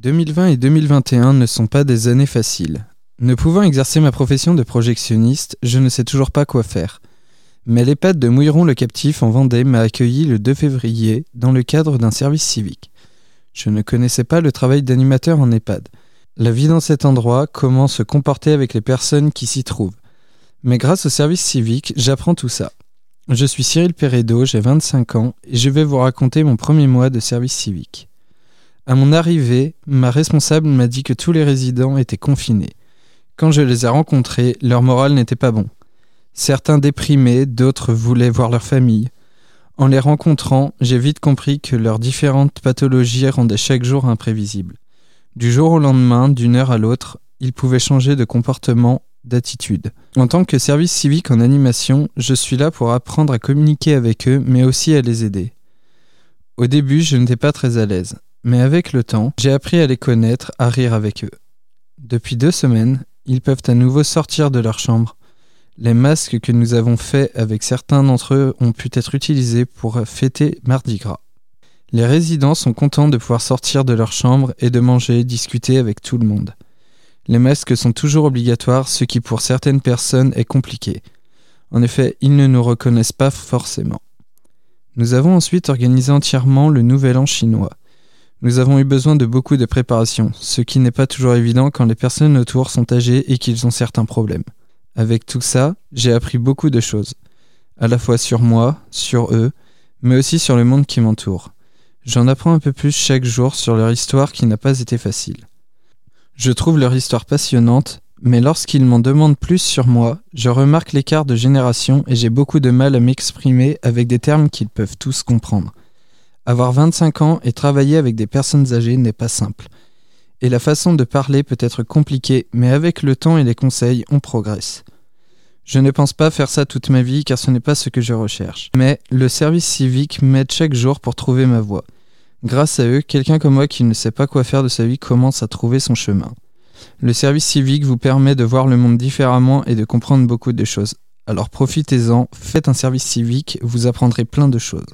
2020 et 2021 ne sont pas des années faciles. Ne pouvant exercer ma profession de projectionniste, je ne sais toujours pas quoi faire. Mais l'EHPAD de Mouilleron le Captif en Vendée m'a accueilli le 2 février dans le cadre d'un service civique. Je ne connaissais pas le travail d'animateur en EHPAD. La vie dans cet endroit, comment se comporter avec les personnes qui s'y trouvent. Mais grâce au service civique, j'apprends tout ça. Je suis Cyril Peredo, j'ai 25 ans et je vais vous raconter mon premier mois de service civique. À mon arrivée, ma responsable m'a dit que tous les résidents étaient confinés. Quand je les ai rencontrés, leur moral n'était pas bon. Certains déprimaient, d'autres voulaient voir leur famille. En les rencontrant, j'ai vite compris que leurs différentes pathologies rendaient chaque jour imprévisible. Du jour au lendemain, d'une heure à l'autre, ils pouvaient changer de comportement, d'attitude. En tant que service civique en animation, je suis là pour apprendre à communiquer avec eux, mais aussi à les aider. Au début, je n'étais pas très à l'aise. Mais avec le temps, j'ai appris à les connaître, à rire avec eux. Depuis deux semaines, ils peuvent à nouveau sortir de leur chambre. Les masques que nous avons faits avec certains d'entre eux ont pu être utilisés pour fêter Mardi Gras. Les résidents sont contents de pouvoir sortir de leur chambre et de manger, discuter avec tout le monde. Les masques sont toujours obligatoires, ce qui pour certaines personnes est compliqué. En effet, ils ne nous reconnaissent pas forcément. Nous avons ensuite organisé entièrement le Nouvel An chinois. Nous avons eu besoin de beaucoup de préparation, ce qui n'est pas toujours évident quand les personnes autour sont âgées et qu'ils ont certains problèmes. Avec tout ça, j'ai appris beaucoup de choses, à la fois sur moi, sur eux, mais aussi sur le monde qui m'entoure. J'en apprends un peu plus chaque jour sur leur histoire qui n'a pas été facile. Je trouve leur histoire passionnante, mais lorsqu'ils m'en demandent plus sur moi, je remarque l'écart de génération et j'ai beaucoup de mal à m'exprimer avec des termes qu'ils peuvent tous comprendre. Avoir 25 ans et travailler avec des personnes âgées n'est pas simple. Et la façon de parler peut être compliquée, mais avec le temps et les conseils, on progresse. Je ne pense pas faire ça toute ma vie car ce n'est pas ce que je recherche. Mais le service civique m'aide chaque jour pour trouver ma voie. Grâce à eux, quelqu'un comme moi qui ne sait pas quoi faire de sa vie commence à trouver son chemin. Le service civique vous permet de voir le monde différemment et de comprendre beaucoup de choses. Alors profitez-en, faites un service civique, vous apprendrez plein de choses.